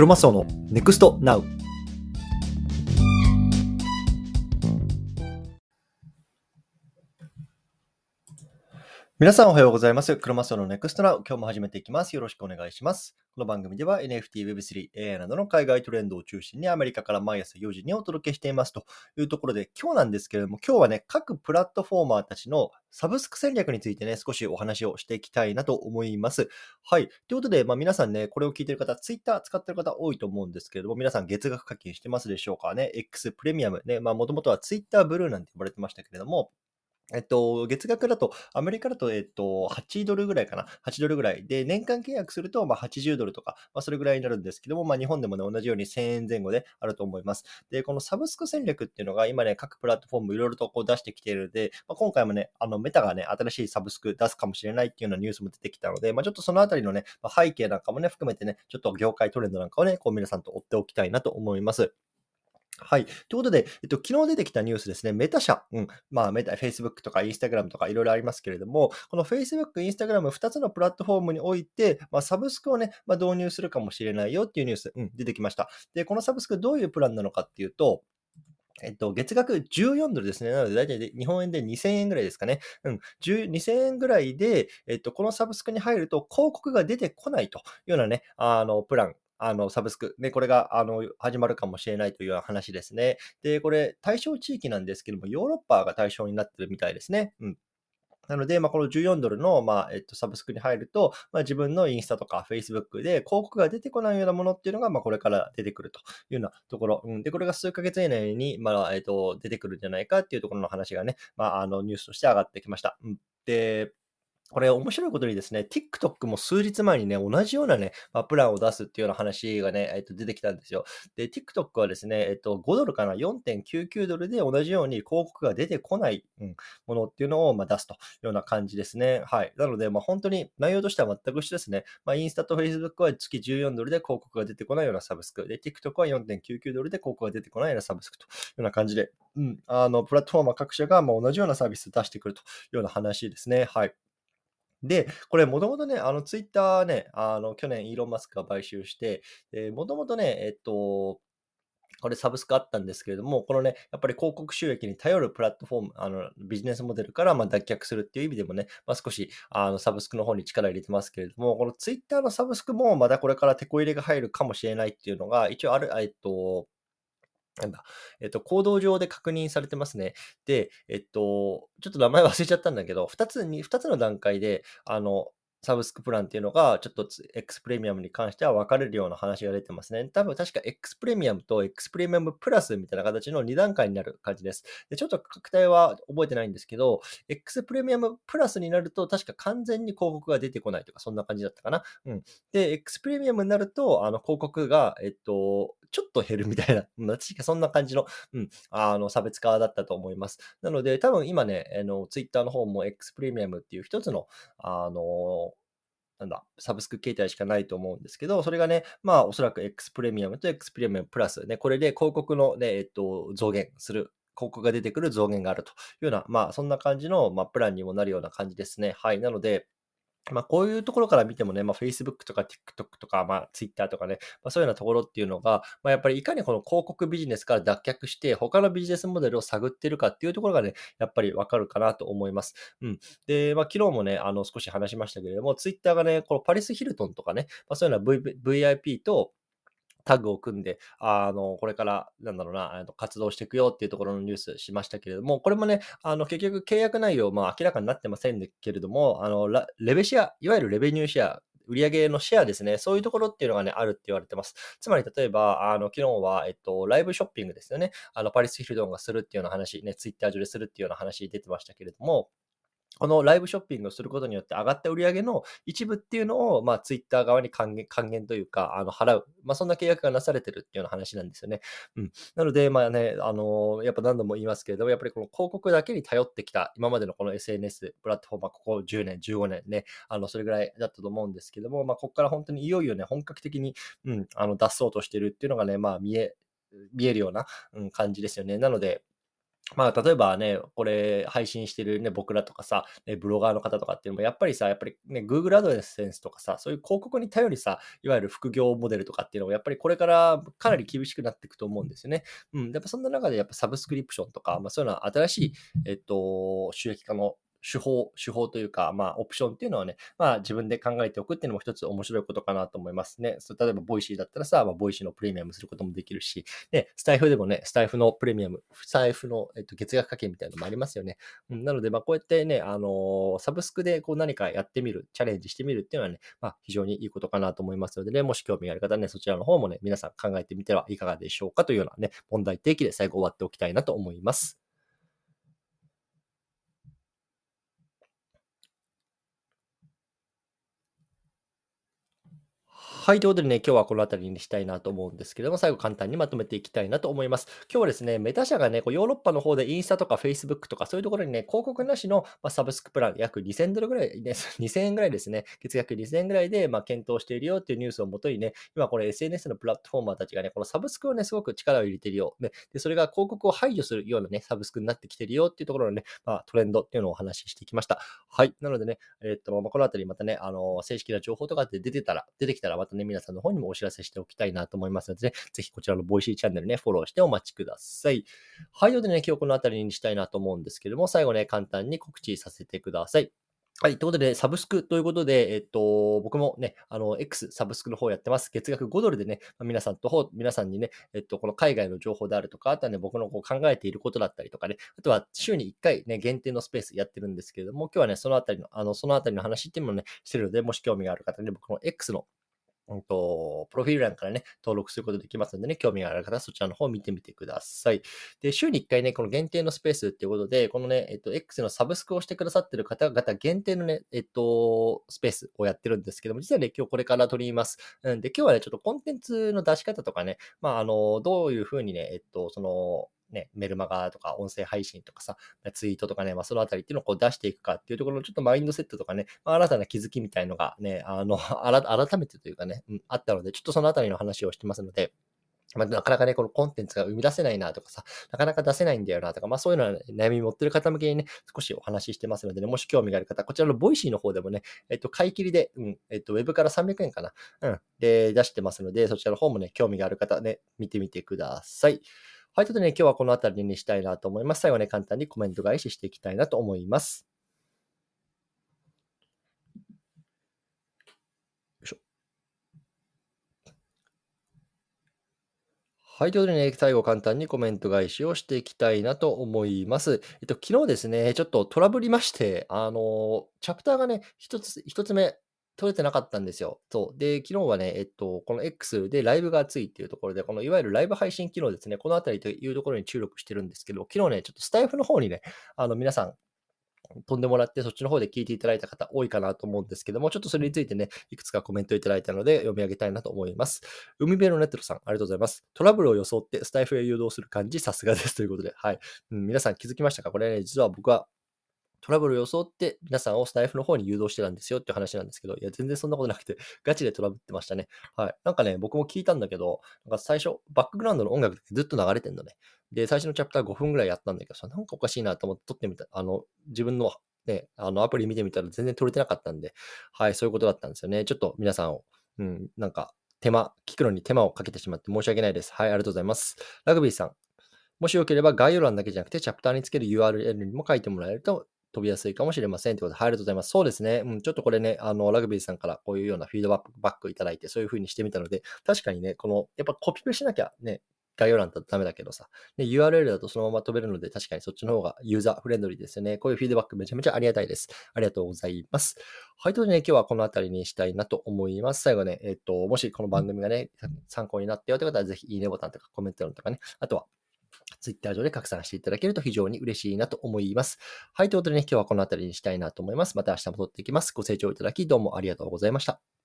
クロのネクストナウ皆さんおはようございます。クロマスオの NEXT NOW 今日も始めていきます。よろしくお願いします。この番組では NFT、Web3、AI などの海外トレンドを中心にアメリカから毎朝4時にお届けしていますというところで今日なんですけれども今日はね各プラットフォーマーたちのサブスク戦略についてね少しお話をしていきたいなと思います。はい。ということで、まあ、皆さんね、これを聞いている方、Twitter 使ってる方多いと思うんですけれども、皆さん月額課金してますでしょうかね。X プレミアムね、まあ、もともとは Twitter ブルーなんて呼ばれてましたけれども、えっと、月額だと、アメリカだと、えっと、8ドルぐらいかな。8ドルぐらい。で、年間契約すると、まあ、80ドルとか、まあ、それぐらいになるんですけども、まあ、日本でもね、同じように1000円前後であると思います。で、このサブスク戦略っていうのが、今ね、各プラットフォームいろいろとこう出してきているので、まあ、今回もね、あの、メタがね、新しいサブスク出すかもしれないっていうようなニュースも出てきたので、まあ、ちょっとそのあたりのね、まあ、背景なんかもね、含めてね、ちょっと業界トレンドなんかをね、こう皆さんと追っておきたいなと思います。はい。ということで、えっと、昨日出てきたニュースですね、メタ社、うん、まあ、メタ、Facebook とか Instagram とかいろいろありますけれども、この Facebook、Instagram、2つのプラットフォームにおいて、まあ、サブスクをね、まあ、導入するかもしれないよっていうニュース、うん、出てきました。で、このサブスクどういうプランなのかっていうと、えっと、月額14ドルですね。なので、大体日本円で2000円ぐらいですかね。うん。2000円ぐらいで、えっと、このサブスクに入ると広告が出てこないというようなね、あの、プランあの、サブスク、ね、これが、あの、始まるかもしれないというような話ですね。で、これ、対象地域なんですけども、ヨーロッパが対象になってるみたいですね。うん。なので、まあ、この14ドルの、まあ、えっと、サブスクに入ると、まあ、自分のインスタとか Facebook で広告が出てこないようなものっていうのが、まあ、これから出てくるというようなところ。うん、で、これが数ヶ月以内に、まあ、えっと、出てくるんじゃないかっていうところの話がね、まあ、あの、ニュースとして上がってきました。うん、で、これ面白いことにですね、TikTok も数日前にね、同じようなね、まあ、プランを出すっていうような話がね、えっと、出てきたんですよ。で、TikTok はですね、えっと、5ドルかな、4.99ドルで同じように広告が出てこない、うん、ものっていうのを、まあ、出すというような感じですね。はい。なので、まあ、本当に内容としては全く一緒ですね。まあ、インスタと Facebook は月14ドルで広告が出てこないようなサブスク。で、TikTok は4.99ドルで広告が出てこないようなサブスクというような感じで、うん、あの、プラットフォーマー各社がまあ同じようなサービスを出してくるというような話ですね。はい。で、これもともとね、あのツイッターね、あの去年イーロン・マスクが買収して、もともとね、えっと、これサブスクあったんですけれども、このね、やっぱり広告収益に頼るプラットフォーム、あのビジネスモデルからま脱却するっていう意味でもね、まあ、少しあのサブスクの方に力入れてますけれども、このツイッターのサブスクもまだこれから手こ入れが入るかもしれないっていうのが、一応ある、えっと、なんだ、えっと、行動上で確認されてますね。で、えっと、ちょっと名前忘れちゃったんだけど、2つに、2つの段階で、あの、サブスクプランっていうのが、ちょっと X プレミアムに関しては分かれるような話が出てますね。多分確か X プレミアムと X プレミアムプラスみたいな形の2段階になる感じです。でちょっと確体は覚えてないんですけど、X プレミアムプラスになると確か完全に広告が出てこないとか、そんな感じだったかな。うん。で、X プレミアムになると、あの広告が、えっと、ちょっと減るみたいな、確かそんな感じの、うん、あの、差別化だったと思います。なので、多分今ね、あの、ツイッターの方も X プレミアムっていう一つの、あの、なんだ、サブスク形態しかないと思うんですけど、それがね、まあ、おそらく X プレミアムと X プレミアムプラスね、これで広告のね、えっと、増減する広告が出てくる増減があるというような、まあ、そんな感じの、まあ、プランにもなるような感じですね。はい。なので、まあ、こういうところから見てもね、まあ、Facebook とか TikTok とか、まあ、Twitter とかね、まあ、そういうようなところっていうのが、まあ、やっぱりいかにこの広告ビジネスから脱却して、他のビジネスモデルを探ってるかっていうところがね、やっぱりわかるかなと思います。うん。で、まあ、昨日もね、あの、少し話しましたけれども、Twitter がね、このパリス・ヒルトンとかね、まあ、そういうような、v、VIP と、タッグを組んで、あの、これから、なんだろうな、活動していくよっていうところのニュースしましたけれども、これもね、あの、結局契約内容、まあ明らかになってませんけれども、あの、レベシア、いわゆるレベニューシェア、売上のシェアですね、そういうところっていうのがね、あるって言われてます。つまり、例えば、あの、昨日は、えっと、ライブショッピングですよね。あの、パリス・ヒルドンがするっていうような話、ね、ツイッター上でするっていうような話出てましたけれども、このライブショッピングをすることによって上がった売り上げの一部っていうのを、まあ、ツイッター側に還元還元というか、あの払う。まあ、そんな契約がなされてるっていうような話なんですよね。うん。なので、まあね、あのやっぱ何度も言いますけれども、やっぱりこの広告だけに頼ってきた、今までのこの SNS、プラットフォームはここ10年、15年ね、あの、それぐらいだったと思うんですけども、まあ、ここから本当にいよいよね、本格的に、うん、あの、出そうとしてるっていうのがね、まあ、見え、見えるような、うん、感じですよね。なので、まあ、例えばね、これ配信してるね、僕らとかさ、ね、ブロガーの方とかっていうのも、やっぱりさ、やっぱりね、Google アドレスとかさ、そういう広告に頼りさ、いわゆる副業モデルとかっていうのも、やっぱりこれからかなり厳しくなっていくと思うんですよね。うん。やっぱそんな中で、やっぱサブスクリプションとか、まあそういうのは新しい、えっと、収益化の手法、手法というか、まあ、オプションっていうのはね、まあ、自分で考えておくっていうのも一つ面白いことかなと思いますね。そう例えば、ボイシーだったらさ、まあ、ボイシーのプレミアムすることもできるし、ね、スタイフでもね、スタイフのプレミアム、スタイフの、えっと、月額課金みたいなのもありますよね。うん、なので、まあ、こうやってね、あのー、サブスクでこう何かやってみる、チャレンジしてみるっていうのはね、まあ、非常にいいことかなと思いますのでね、もし興味がある方ね、そちらの方もね、皆さん考えてみてはいかがでしょうかというようなね、問題提起で最後終わっておきたいなと思います。はい、ということでね、今日はこの辺りにしたいなと思うんですけども、最後簡単にまとめていきたいなと思います。今日はですね、メタ社がね、こうヨーロッパの方でインスタとか Facebook とかそういうところにね、広告なしの、ま、サブスクプラン約2000ドルぐらいです、2000円ぐらいですね、月額2000円ぐらいで、ま、検討しているよっていうニュースをもとにね、今これ SNS のプラットフォーマーたちがね、このサブスクをね、すごく力を入れているよ。ね、で、それが広告を排除するようなね、サブスクになってきてるよっていうところのね、まあ、トレンドっていうのをお話ししてきました。はい。なのでね、えー、っと、まあ、この辺りまたね、あの、正式な情報とかって出てたら、出てきたらまたね、ね皆さんの方にもお知らせしておきたいなと思いますので、ね、ぜひこちらのボイシーチャンネルね、フォローしてお待ちください。はい、ということでね、今日この辺りにしたいなと思うんですけども、最後ね、簡単に告知させてください。はい。ということで、サブスクということで、えっと、僕もね、あの、X サブスクの方やってます。月額5ドルでね、皆さんと、皆さんにね、えっと、この海外の情報であるとか、あとはね、僕のこう考えていることだったりとかね、あとは週に1回ね、限定のスペースやってるんですけれども、今日はね、そのあたりの、あの、そのあたりの話っていうのもね、してるので、もし興味がある方に、ね、僕の X のうんと、プロフィール欄からね、登録することできますのでね、興味がある方そちらの方を見てみてください。で、週に1回ね、この限定のスペースっていうことで、このね、えっと、X のサブスクをしてくださってる方々限定のね、えっと、スペースをやってるんですけども、実はね、今日これから取ります。うんで、今日はね、ちょっとコンテンツの出し方とかね、まあ、あの、どういうふうにね、えっと、その、ね、メルマガとか音声配信とかさ、ツイートとかね、まあ、そのあたりっていうのをこう出していくかっていうところのちょっとマインドセットとかね、まあ、新たな気づきみたいのがね、あの、改めてというかね、うん、あったので、ちょっとそのあたりの話をしてますので、まあ、なかなかね、このコンテンツが生み出せないなとかさ、なかなか出せないんだよなとか、まあそういうのは、ね、悩み持ってる方向けにね、少しお話ししてますのでね、もし興味がある方、こちらのボイシーの方でもね、えっと、買い切りで、うん、えっと、ウェブから300円かな、うん、で、出してますので、そちらの方もね、興味がある方ね、見てみてください。はい、ということでね、今日はこの辺りにしたいなと思います。最後ね、簡単にコメント返ししていきたいなと思います。はい。ということでね、最後簡単にコメント返しをしていきたいなと思います。えっと、昨日ですね、ちょっとトラブりまして、あの、チャプターがね、一つ、一つ目、取れてなかったんですよ。そう。で、昨日はね、えっと、この X でライブが熱いっていうところで、このいわゆるライブ配信機能ですね、このあたりというところに注力してるんですけど、昨日ね、ちょっとスタイフの方にね、あの、皆さん、飛んでもらって、そっちの方で聞いていただいた方多いかなと思うんですけども、ちょっとそれについてね、いくつかコメントいただいたので読み上げたいなと思います。海辺のネットロさん、ありがとうございます。トラブルを装ってスタイフへ誘導する感じ、さすがですということで、はい、うん。皆さん気づきましたか？これね、実は僕はトラブルを装って皆さんをスタイフの方に誘導してたんですよっていう話なんですけど、いや、全然そんなことなくて、ガチでトラブってましたね。はい。なんかね、僕も聞いたんだけど、なんか最初、バックグラウンドの音楽ずっと流れてんのね。で、最初のチャプター5分ぐらいやったんだけど、なんかおかしいなと思って撮ってみた。あの、自分のね、あのアプリ見てみたら全然撮れてなかったんで、はい、そういうことだったんですよね。ちょっと皆さんを、うん、なんか手間、聞くのに手間をかけてしまって申し訳ないです。はい、ありがとうございます。ラグビーさん、もしよければ概要欄だけじゃなくて、チャプターにつける URL にも書いてもらえると飛びやすいかもしれません。ということで、ありがとうございます。そうですね。うん、ちょっとこれね、あの、ラグビーさんからこういうようなフィードバックいただいて、そういう風にしてみたので、確かにね、この、やっぱコピペしなきゃね、概要欄だとダメだけどさ、ね、URL だとそのまま飛べるので、確かにそっちの方がユーザーフレンドリーですよね。こういうフィードバックめちゃめちゃありがたいです。ありがとうございます。はい、ということでね、今日はこの辺りにしたいなと思います。最後ね、えっと、もしこの番組がね、参考になったよという方は、ぜひいいねボタンとかコメント欄とかね、あとは、ツイッター上で拡散していただけると非常に嬉しいなと思います。はい、ということでね、今日はこの辺りにしたいなと思います。また明日も撮っていきます。ご清聴いただきどうもありがとうございました。